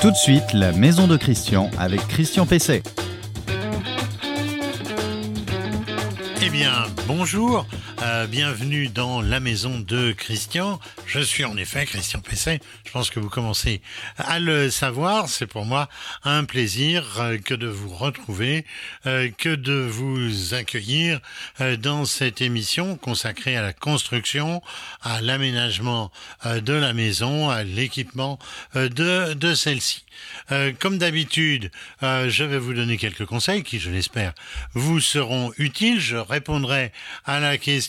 Tout de suite, la maison de Christian avec Christian Pesset. Eh bien, bonjour, euh, bienvenue dans la maison de Christian. Je suis en effet Christian Pesset. Je pense que vous commencez à le savoir. C'est pour moi un plaisir euh, que de vous retrouver, euh, que de vous accueillir dans cette émission consacrée à la construction, à l'aménagement de la maison, à l'équipement de, de celle-ci. comme d'habitude, je vais vous donner quelques conseils qui, je l'espère, vous seront utiles. Je répondrai à la question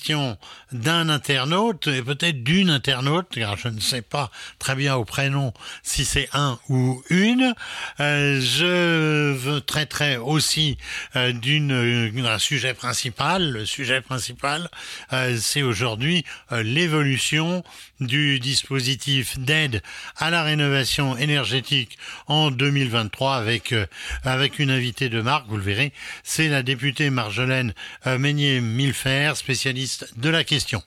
d'un internaute et peut-être d'une internaute, car je ne sais pas très bien au prénom si c'est un ou une. Euh, je traiterai aussi euh, d'une d'un sujet principal. Le sujet principal, euh, c'est aujourd'hui l'évolution du dispositif d'aide à la rénovation énergétique en 2023 avec avec une invitée de marque, vous le verrez, c'est la députée Marjolaine Meunier-Milfer, spécialiste de la question.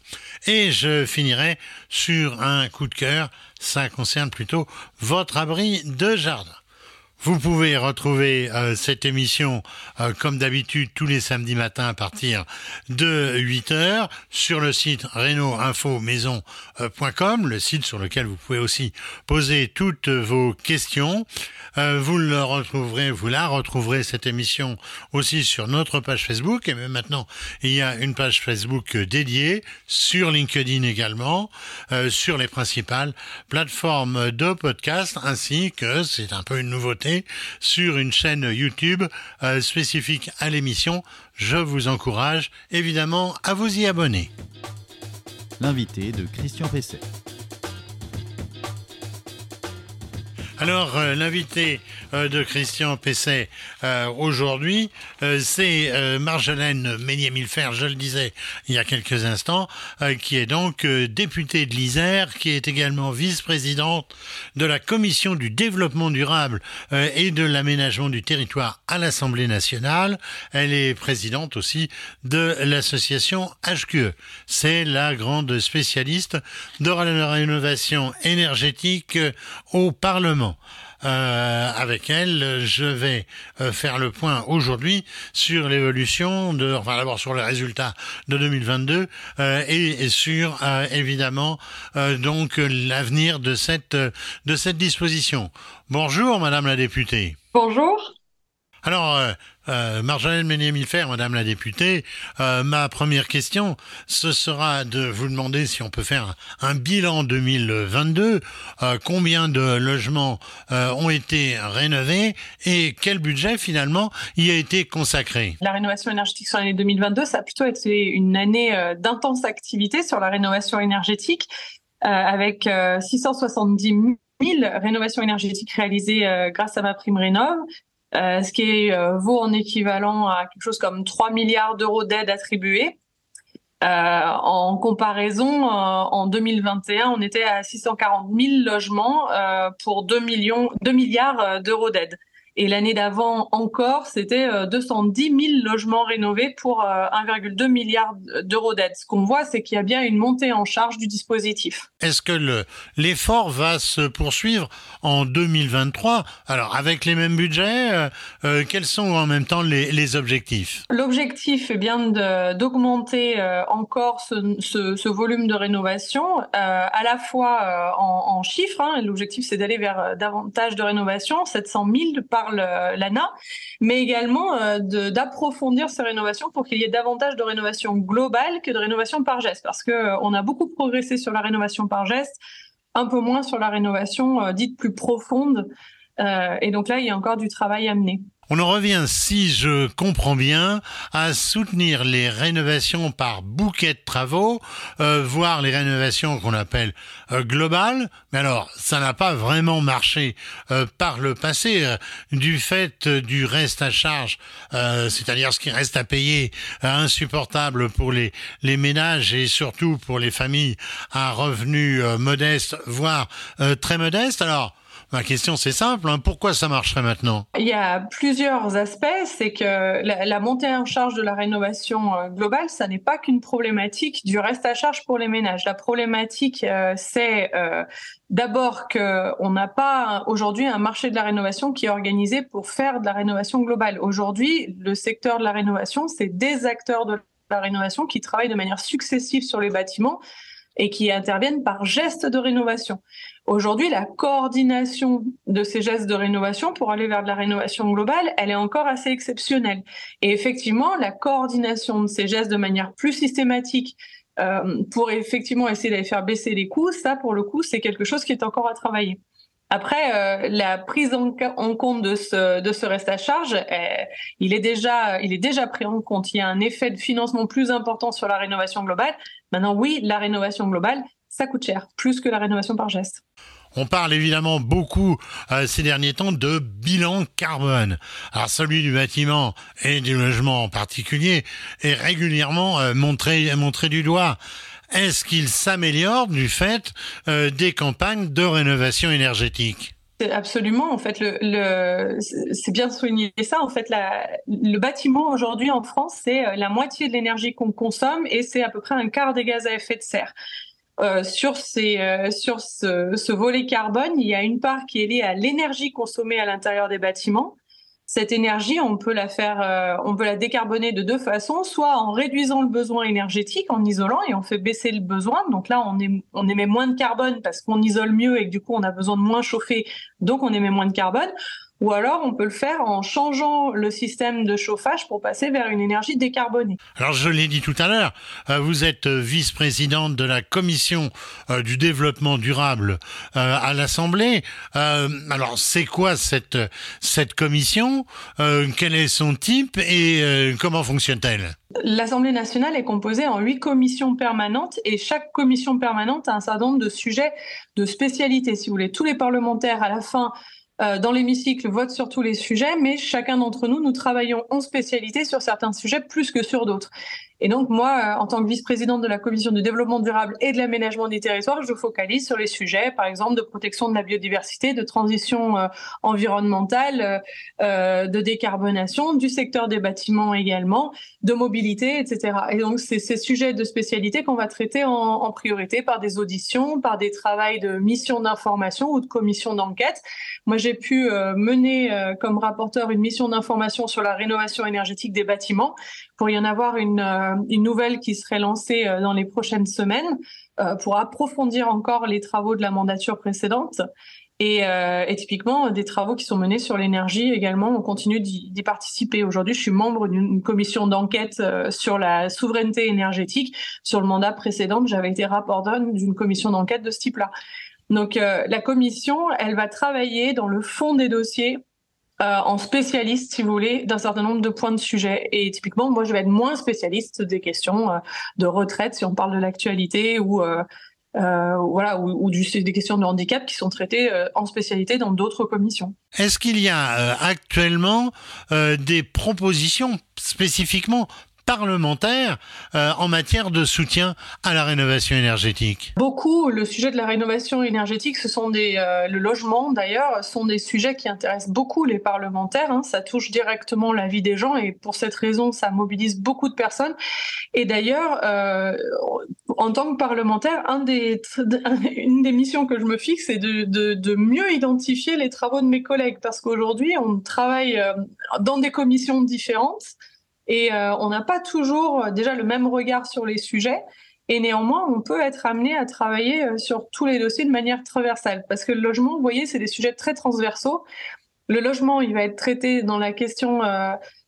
Et je finirai sur un coup de cœur, ça concerne plutôt votre abri de jardin. Vous pouvez retrouver euh, cette émission euh, comme d'habitude tous les samedis matins à partir de 8 heures sur le site reno-info-maison.com, le site sur lequel vous pouvez aussi poser toutes vos questions. Euh, vous le retrouverez, vous la retrouverez cette émission aussi sur notre page Facebook et même maintenant il y a une page Facebook dédiée sur LinkedIn également, sur les principales plateformes de podcast ainsi que c'est un peu une nouveauté sur une chaîne YouTube euh, spécifique à l'émission. Je vous encourage évidemment à vous y abonner. L'invité de Christian Pesset. Alors, euh, l'invité euh, de Christian Pesset euh, aujourd'hui, c'est Marjolaine Meunier-Milfer, je le disais il y a quelques instants, qui est donc députée de l'Isère, qui est également vice-présidente de la Commission du développement durable et de l'aménagement du territoire à l'Assemblée nationale. Elle est présidente aussi de l'association HQE. C'est la grande spécialiste de la rénovation énergétique au Parlement. Euh, avec elle, je vais euh, faire le point aujourd'hui sur l'évolution de, enfin d'abord sur les résultats de 2022 euh, et, sur évidemment donc l'avenir de cette de cette disposition. Bonjour, Madame la députée. Bonjour. Alors, euh, euh, Marjolaine Madame la députée, euh, ma première question, ce sera de vous demander si on peut faire un, bilan 2022, euh, combien de logements euh, ont été rénovés et quel budget finalement y a été consacré? La rénovation énergétique sur l'année 2022, ça a plutôt été une année d'intense activité sur la rénovation énergétique, avec 670 000 rénovations énergétiques réalisées grâce à ma prime rénov, ce qui euh, vaut en équivalent à quelque chose comme 3 milliards d'euros d'aide attribuée. Euh, en comparaison, en 2021, on était à 640 000 logements pour 2 millions, 2 milliards d'euros d'aide. Et l'année d'avant encore, c'était 210 euh, 000 logements rénovés pour 1,2 euh, milliard d'euros d'aide. Ce qu'on voit, c'est qu'il y a bien une montée en charge du dispositif. Est-ce que l'effort va se poursuivre en 2023 Alors, avec les mêmes budgets, euh, quels sont en même temps les, objectifs? L'objectif est bien d'augmenter encore ce, ce, ce, volume de rénovation, à la fois en, en chiffres. Hein, L'objectif, c'est d'aller vers davantage de rénovation, 700 000 par l'ANA, mais également euh, d'approfondir ces rénovations pour qu'il y ait davantage de rénovation globale que de rénovation par geste, parce que euh, a beaucoup progressé sur la rénovation par geste, un peu moins sur la rénovation euh, dite plus profonde. et donc là, il y a encore du travail à mener. On en revient, si je comprends bien, à soutenir les rénovations par bouquet de travaux, euh, voire les rénovations qu'on appelle euh, globales. Mais alors, ça n'a pas vraiment marché euh, par le passé euh, du fait du reste à charge, c'est-à-dire ce qui reste à payer insupportable pour les, les ménages et surtout pour les familles à revenus modestes, voire très modestes. Alors, Ma question, c'est simple. Hein. Pourquoi ça marcherait maintenant? Il y a plusieurs aspects. C'est que la, montée en charge de la rénovation euh, globale, ça n'est pas qu'une problématique du reste à charge pour les ménages. La problématique, euh, c'est euh, d'abord qu'on n'a pas aujourd'hui un marché de la rénovation qui est organisé pour faire de la rénovation globale. Aujourd'hui, le secteur de la rénovation, c'est des acteurs de la rénovation qui travaillent de manière successive sur les bâtiments et qui interviennent par gestes de rénovation. Aujourd'hui, la coordination de ces gestes de rénovation pour aller vers de la rénovation globale, elle est encore assez exceptionnelle. Et effectivement, la coordination de ces gestes de manière plus systématique euh, pour effectivement essayer d'aller faire baisser les coûts, ça, pour le coup, c'est quelque chose qui est encore à travailler. Après, euh, la prise en, compte de ce, reste à charge, euh, il, est déjà, il est déjà pris en compte. Il y a un effet de financement plus important sur la rénovation globale. Maintenant, oui, la rénovation globale, ça coûte cher, plus que la rénovation par geste. On parle évidemment beaucoup euh, ces derniers temps de bilan carbone. Alors celui du bâtiment et du logement en particulier est régulièrement montré, montré du doigt est-ce qu'il s'améliore du fait euh, des campagnes de rénovation énergétique? Absolument. En fait, le, c'est bien de souligner ça. En fait, le bâtiment aujourd'hui en France, c'est euh, la moitié de l'énergie qu'on consomme et c'est à peu près un quart des gaz à effet de serre. Euh, sur, ces, sur ce, ce, volet carbone, il y a une part qui est liée à l'énergie consommée à l'intérieur des bâtiments cette énergie, on peut la faire, euh, on peut la décarboner de deux façons, soit en réduisant le besoin énergétique, en isolant et on fait baisser le besoin. Donc là, on, on émet moins de carbone parce qu'on isole mieux et que du coup, on a besoin de moins chauffer, donc on émet moins de carbone. Ou alors, on peut le faire en changeant le système de chauffage pour passer vers une énergie décarbonée. Alors, je l'ai dit tout à l'heure, euh, vous êtes euh, vice-présidente de la commission euh, du développement durable à l'Assemblée. alors, c'est quoi cette, cette commission? Quel est son type et comment fonctionne-t-elle? L'Assemblée nationale est composée en huit commissions permanentes et chaque commission permanente a un certain nombre de sujets de spécialité. Si vous voulez, tous les parlementaires à la fin euh, dans l'hémicycle vote sur tous les sujets, mais chacun d'entre nous, nous travaillons en spécialité sur certains sujets plus que sur d'autres. Et donc moi, euh, en tant que vice-présidente de la commission du développement durable et de l'aménagement des territoires, je focalise sur les sujets, par exemple, de protection de la biodiversité, de transition euh, environnementale, euh, de décarbonation, du secteur des bâtiments également, de mobilité, etc. Et donc c'est ces sujets de spécialité qu'on va traiter en, priorité par des auditions, par des travaux de mission d'information ou de commission d'enquête. Moi, j'ai pu mener comme rapporteur une mission d'information sur la rénovation énergétique des bâtiments pour y en avoir une une nouvelle qui serait lancée euh, dans les prochaines semaines euh, pour approfondir encore les travaux de la mandature précédente. Et, typiquement des travaux qui sont menés sur l'énergie également. On continue d'y participer. Aujourd'hui, je suis membre d'une commission d'enquête sur la souveraineté énergétique. Sur le mandat précédent, j'avais été rapporteur d'une commission d'enquête de ce type-là. Donc la commission, elle va travailler dans le fond des dossiers euh, en spécialiste, si vous voulez, d'un certain nombre de points de sujet. Et typiquement, moi, je vais être moins spécialiste des questions euh, de retraite, si on parle de l'actualité, ou euh, voilà, ou, des questions de handicap qui sont traitées en spécialité dans d'autres commissions. Est-ce qu'il y a actuellement des propositions spécifiquement parlementaire euh, en matière de soutien à la rénovation énergétique Beaucoup. Le sujet de la rénovation énergétique, ce sont des euh, le logement d'ailleurs, sont des sujets qui intéressent beaucoup les parlementaires. Hein. Ça touche directement la vie des gens et pour cette raison, ça mobilise beaucoup de personnes. Et d'ailleurs, euh, en tant que parlementaire, une des missions que je me fixe, c'est de, de, mieux identifier les travaux de mes collègues parce qu'aujourd'hui, on travaille dans des commissions différentes et euh, on n'a pas toujours euh, déjà le même regard sur les sujets. Et néanmoins, on peut être amené à travailler euh, sur tous les dossiers de manière transversale. Parce que le logement, vous voyez, c'est des sujets très transversaux. Le logement, il va être traité dans la question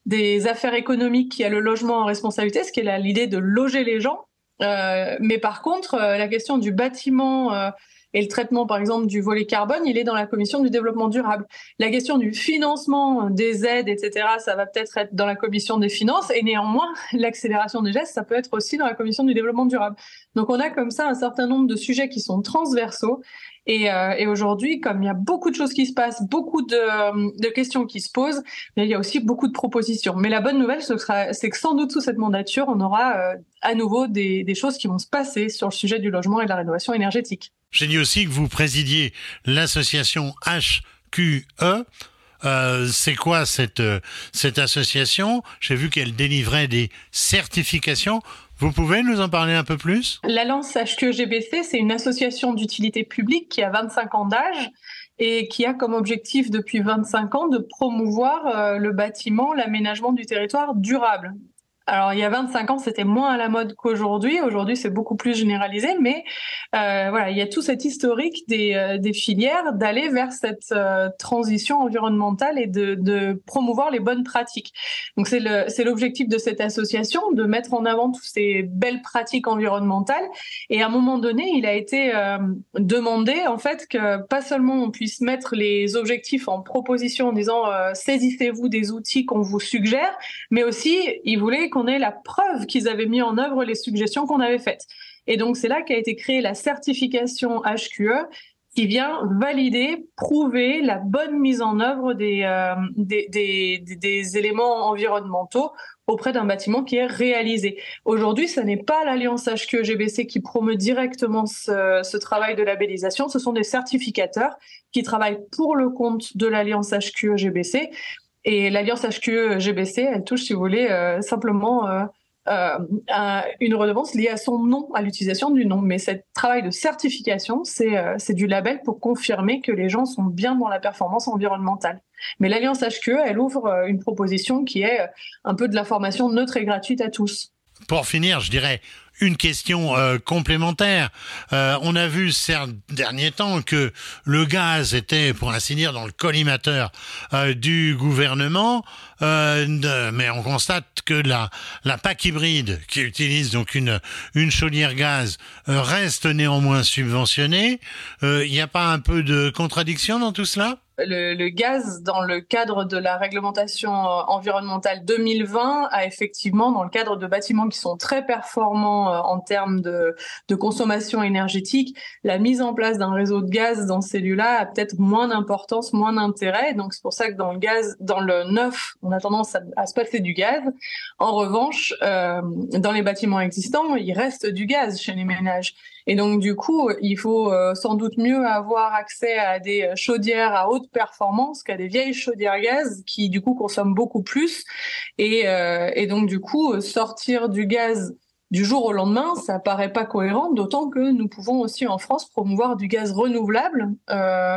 des affaires économiques qui a le logement en responsabilité, ce qui est l'idée de loger les gens. mais par contre, la question du bâtiment et le traitement, par exemple, du volet carbone, il est dans la commission du développement durable. La question du financement des aides, etc., ça va peut-être être dans la commission des finances. Et néanmoins, l'accélération des gestes, ça peut être aussi dans la commission du développement durable. Donc, on a comme ça un certain nombre de sujets qui sont transversaux. Et, euh, aujourd'hui, comme il y a beaucoup de choses qui se passent, beaucoup de, questions qui se posent, il y a aussi beaucoup de propositions. Mais la bonne nouvelle, c'est que sans doute sous cette mandature, on aura euh, à nouveau des choses qui vont se passer sur le sujet du logement et de la rénovation énergétique. J'ai dit aussi que vous présidiez l'association HQE. Euh, c'est quoi cette, euh, cette association? J'ai vu qu'elle délivrait des certifications. Vous pouvez nous en parler un peu plus? L'Alliance HQE-GBC, c'est une association d'utilité publique qui a 25 ans d'âge et qui a comme objectif depuis 25 ans de promouvoir euh, le bâtiment, l'aménagement du territoire durable. Alors il y a 25 ans, c'était moins à la mode qu'aujourd'hui. Aujourd'hui, c'est beaucoup plus généralisé, mais euh, voilà, il y a tout cet historique des, euh, filières d'aller vers cette euh, transition environnementale et de, promouvoir les bonnes pratiques. Donc c'est l'objectif de cette association de mettre en avant toutes ces belles pratiques environnementales. Et à un moment donné, il a été demandé en fait que pas seulement on puisse mettre les objectifs en proposition en disant saisissez-vous des outils qu'on vous suggère, mais aussi il voulait qu'on ait la preuve qu'ils avaient mis en œuvre les suggestions qu'on avait faites. Et donc c'est là qu'a été créée la certification HQE qui vient valider, prouver la bonne mise en œuvre des, euh, éléments environnementaux auprès d'un bâtiment qui est réalisé. Aujourd'hui, ce n'est pas l'Alliance HQE-GBC qui promeut directement ce, ce, travail de labellisation, ce sont des certificateurs qui travaillent pour le compte de l'Alliance HQE-GBC et l'alliance HQE-GBC, elle touche, si vous voulez, euh, simplement euh, euh, une redevance liée à son nom, à l'utilisation du nom. Mais ce travail de certification, c'est du label pour confirmer que les gens sont bien dans la performance environnementale. Mais l'alliance HQE, elle ouvre une proposition qui est un peu de la formation neutre et gratuite à tous. Pour finir, je dirais une question euh, complémentaire. Euh, on a vu ces derniers temps que le gaz était, pour ainsi dire, dans le collimateur euh, du gouvernement, mais on constate que la, la PAC hybride, qui utilise donc une, une chaudière gaz, reste néanmoins subventionnée. Il n'y a pas un peu de contradiction dans tout cela? Le, le, gaz, dans le cadre de la réglementation euh, environnementale 2020, a effectivement, dans le cadre de bâtiments qui sont très performants euh, en termes de, de, consommation énergétique, la mise en place d'un réseau de gaz dans ces lieux-là a peut-être moins d'importance, moins d'intérêt. Donc c'est pour ça que dans le gaz, dans le neuf, on a tendance à, se passer du gaz. En revanche, euh, dans les bâtiments existants, il reste du gaz chez les ménages. Et donc du coup, il faut euh, sans doute mieux avoir accès à des chaudières à haute performance qu'à des vieilles chaudières gaz qui du coup consomment beaucoup plus. Et, euh, donc du coup, sortir du gaz du jour au lendemain, ça paraît pas cohérent, d'autant que nous pouvons aussi en France promouvoir du gaz renouvelable. Euh,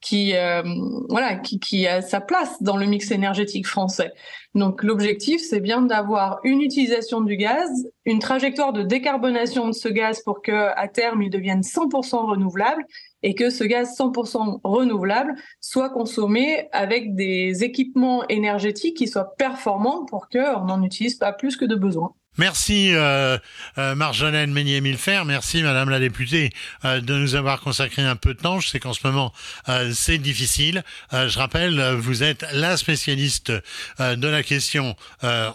qui euh, voilà qui, a sa place dans le mix énergétique français. Donc l'objectif c'est bien d'avoir une utilisation du gaz, une trajectoire de décarbonation de ce gaz pour que à terme il devienne 100% renouvelable et que ce gaz 100% renouvelable soit consommé avec des équipements énergétiques qui soient performants pour qu'on n'en utilise pas plus que de besoin. Merci euh, euh, Marjolaine Meunier-Milfer, merci Madame la députée euh, de nous avoir consacré un peu de temps. Je sais qu'en ce moment euh, c'est difficile. Euh, je rappelle, vous êtes la spécialiste de la question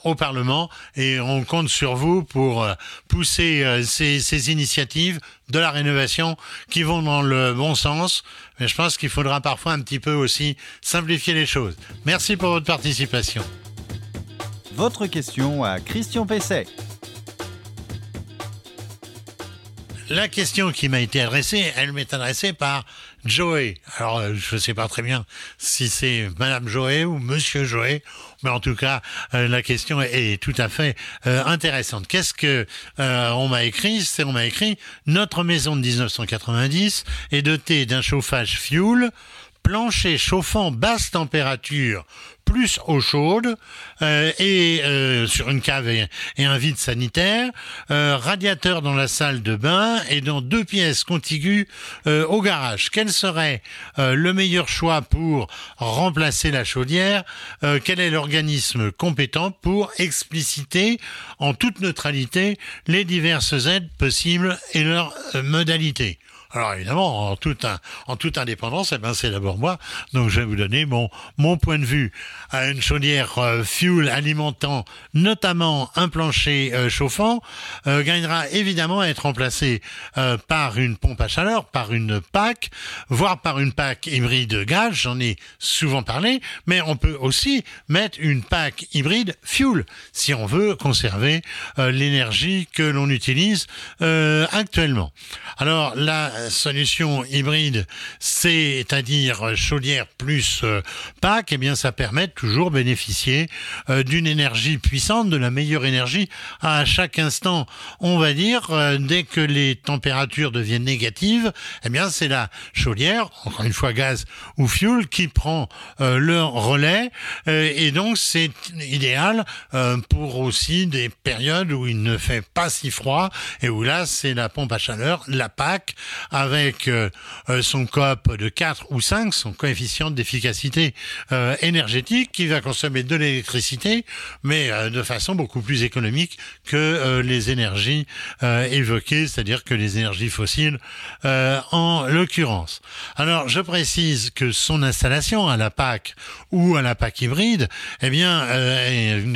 au Parlement et on compte sur vous pour pousser ces, ces initiatives de la rénovation qui vont dans le bon sens. Mais je pense qu'il faudra parfois un petit peu aussi simplifier les choses. Merci pour votre participation votre question à Christian Pesset. La question qui m'a été adressée, elle m'est adressée par Joey. Alors, euh, je ne sais pas très bien si c'est Madame Joey ou Monsieur Joey, mais en tout cas, euh, la question est, tout à fait euh, intéressante. Qu'est-ce que on m'a écrit? C'est on m'a écrit notre maison de 1990 est dotée d'un chauffage fuel plancher chauffant basse température plus eau chaude euh, et euh, sur une cave et, un vide sanitaire, euh, radiateur dans la salle de bain et dans deux pièces contiguës euh, au garage. Quel serait le meilleur choix pour remplacer la chaudière? Quel est l'organisme compétent pour expliciter en toute neutralité les diverses aides possibles et leurs modalités? Alors évidemment, en toute, en toute indépendance, eh ben, c'est d'abord moi. Donc je vais vous donner mon, mon point de vue. À une chaudière euh, fuel alimentant notamment un plancher euh, chauffant euh, gagnera évidemment à être remplacé euh, par une pompe à chaleur, par une PAC, voire par une PAC hybride gaz. J'en ai souvent parlé, mais on peut aussi mettre une PAC hybride fuel si on veut conserver l'énergie que l'on utilise actuellement. Alors là, solution hybride, c'est-à-dire chaudière plus euh, PAC, eh bien ça permet de toujours bénéficier euh, d'une énergie puissante, de la meilleure énergie à chaque instant. On va dire euh, dès que les températures deviennent négatives, eh bien c'est la chaudière, encore une fois gaz ou fuel, qui prend le relais et donc c'est idéal pour aussi des périodes où il ne fait pas si froid et où là c'est la pompe à chaleur, la PAC, avec euh, euh, son COP de 4 ou 5, son coefficient d'efficacité euh, énergétique, qui va consommer de l'électricité, mais de façon beaucoup plus économique que les énergies évoquées, c'est-à-dire que les énergies fossiles en l'occurrence. Alors je précise que son installation à la PAC ou à la PAC hybride, eh bien,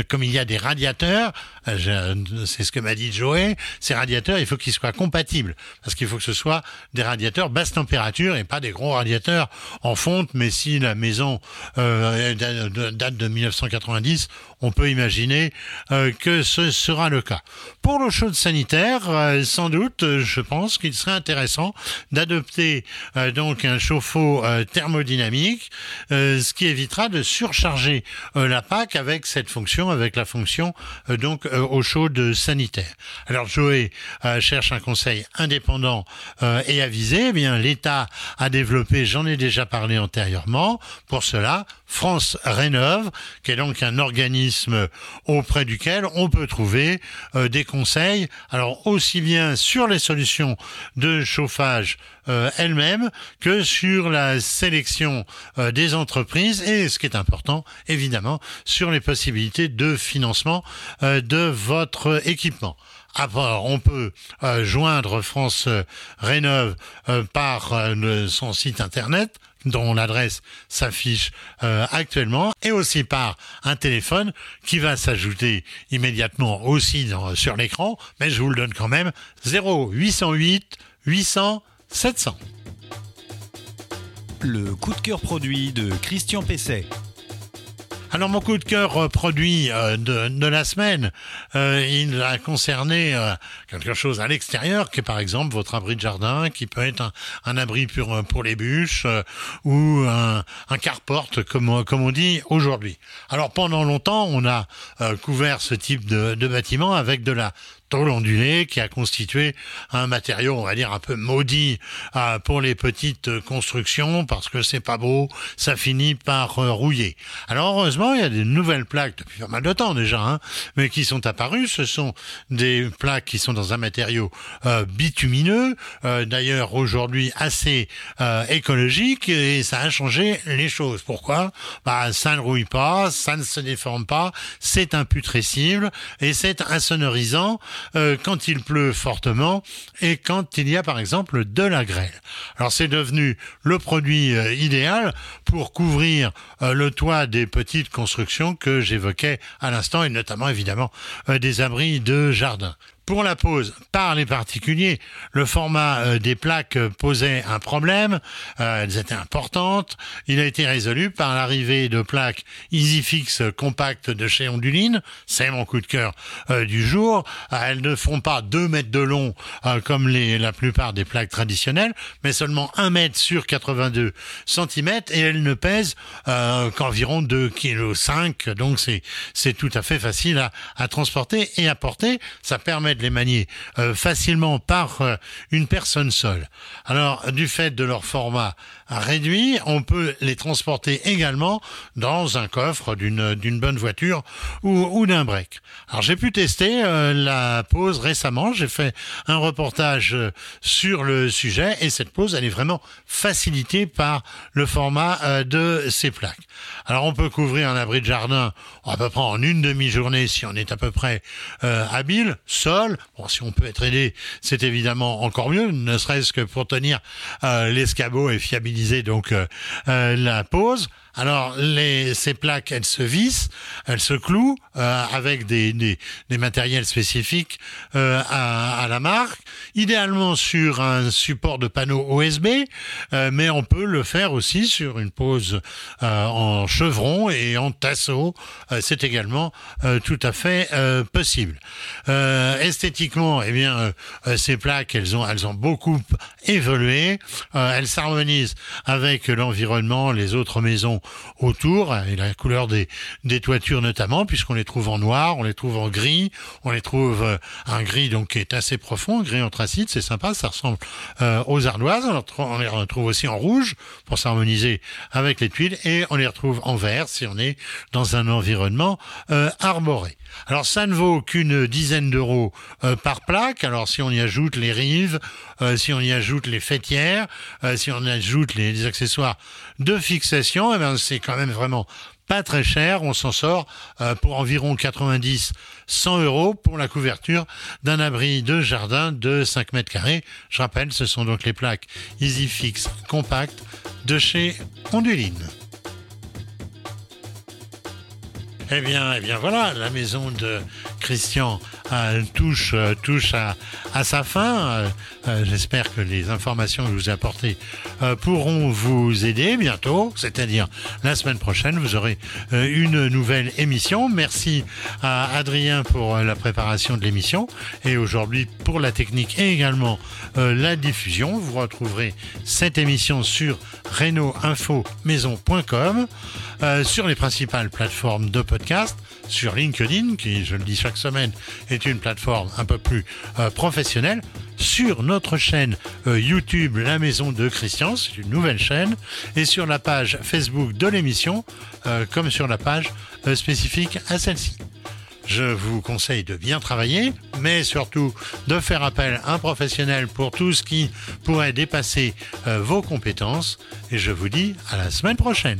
comme il y a des radiateurs, c'est ce que m'a dit Joey, ces radiateurs, il faut qu'ils soient compatibles, parce qu'il faut que ce soit des radiateurs basse température et pas des gros radiateurs en fonte, mais si la maison euh, date de 1990, on peut imaginer euh, que ce sera le cas. Pour l'eau chaude sanitaire, euh, sans doute, je pense qu'il serait intéressant d'adopter donc un chauffe-eau thermodynamique, ce qui évitera de surcharger la PAC avec cette fonction, avec la fonction donc eau chaude sanitaire. Alors Joé cherche un conseil indépendant et avisé. Eh bien, l'État a développé, j'en ai déjà parlé antérieurement. Pour cela, France Rénove, qui est donc un organisme auprès duquel on peut trouver euh, des conseils. Alors aussi bien sur les solutions de chauffage euh, elles-mêmes que sur la sélection euh, des entreprises et ce qui est important, évidemment, sur les possibilités de financement de votre équipement on peut euh, joindre France euh, Rénove euh, par son site internet dont l'adresse s'affiche actuellement, et aussi par un téléphone qui va s'ajouter immédiatement aussi sur l'écran, mais je vous le donne quand même, 0808 800 700. Le coup de cœur produit de Christian Pesset. Alors mon coup de cœur euh, produit euh, de, la semaine, euh, il a concerné quelque chose à l'extérieur, qui est par exemple votre abri de jardin, qui peut être un, abri pour, les bûches ou un, un carport, comme, on dit aujourd'hui. Alors pendant longtemps, on a couvert ce type de bâtiment avec de la tôle ondulée qui a constitué un matériau, on va dire, un peu maudit euh, pour les petites constructions parce que c'est pas beau, ça finit par euh, rouiller. Alors heureusement, il y a des nouvelles plaques depuis pas mal de temps déjà, hein, mais qui sont apparues. Ce sont des plaques qui sont dans un matériau euh, bitumineux, d'ailleurs aujourd'hui assez écologique, et ça a changé les choses. Pourquoi? Bah ça ne rouille pas, ça ne se déforme pas, c'est imputrescible et c'est insonorisant euh, quand il pleut fortement et quand il y a par exemple de la grêle. Alors c'est devenu le produit euh, idéal pour couvrir euh, le toit des petites constructions que j'évoquais à l'instant et notamment évidemment des abris de jardin. Pour la pose par les particuliers, le format euh, des plaques posait un problème, euh, elles étaient importantes. Il a été résolu par l'arrivée de plaques EasyFix compactes de chez Onduline, c'est mon coup de cœur euh, du jour. elles ne font pas 2 mètres de long comme la plupart des plaques traditionnelles, mais seulement 1 mètre sur 82 cm et elles ne pèsent qu'environ 2 kg 5, donc c'est tout à fait facile à, à transporter et à porter. Ça permet de les manier euh, facilement par euh, une personne seule. Alors, du fait de leur format réduit, on peut les transporter également dans un coffre d'une bonne voiture ou, d'un break. Alors, j'ai pu tester euh, la pose récemment. J'ai fait un reportage sur le sujet et cette pose, elle est vraiment facilitée par le format de ces plaques. Alors, on peut couvrir un abri de jardin à peu près en une demi-journée si on est à peu près habile, seul Bon, si on peut être aidé, c'est évidemment encore mieux, ne serait-ce que pour tenir euh, l'escabeau et fiabiliser donc euh, euh, la pose. Alors les, ces plaques, elles se vissent, elles se clouent euh, avec des, des, des, matériels spécifiques euh, à, à, la marque, idéalement sur un support de panneau OSB, euh, mais on peut le faire aussi sur une pose euh, en chevron et en tasseau. Euh, c'est également tout à fait possible. esthétiquement, eh bien, ces plaques, elles ont, elles ont beaucoup évolué. elles s'harmonisent avec l'environnement, les autres maisons autour et la couleur des, toitures notamment, puisqu'on les trouve en noir, on les trouve en gris, on les trouve euh, un gris donc qui est assez profond, gris anthracite, c'est sympa, ça ressemble euh, aux ardoises. On les retrouve aussi en rouge pour s'harmoniser avec les tuiles et on les retrouve en vert si on est dans un environnement euh, arboré. Alors ça ne vaut qu'une dizaine d'euros euh, par plaque. Alors si on y ajoute les rives, euh, si on y ajoute les fêtières, euh, si on y ajoute les accessoires de fixation, eh c'est quand même vraiment pas très cher. On s'en sort euh, pour environ 90, 100 euros pour la couverture d'un abri de jardin de 5 mètres carrés. Je rappelle, ce sont donc les plaques EasyFix Compact de chez Onduline. Eh bien, eh bien voilà, la maison de Christian euh, touche, euh, touche à, sa fin. Euh J'espère que les informations que je vous ai apportées euh, pourront vous aider bientôt, c'est-à-dire la semaine prochaine, vous aurez une nouvelle émission. Merci à Adrien pour la préparation de l'émission et aujourd'hui pour la technique et également la diffusion. Vous retrouverez cette émission sur reno-info-maison.com, sur les principales plateformes de podcast, sur LinkedIn, qui, je le dis chaque semaine, est une plateforme un peu plus euh, professionnelle, sur notre chaîne euh, YouTube La Maison de Christian, c'est une nouvelle chaîne, et sur la page Facebook de l'émission, euh, comme sur la page spécifique à celle-ci. Je vous conseille de bien travailler, mais surtout de faire appel à un professionnel pour tout ce qui pourrait dépasser vos compétences. Et je vous dis à la semaine prochaine.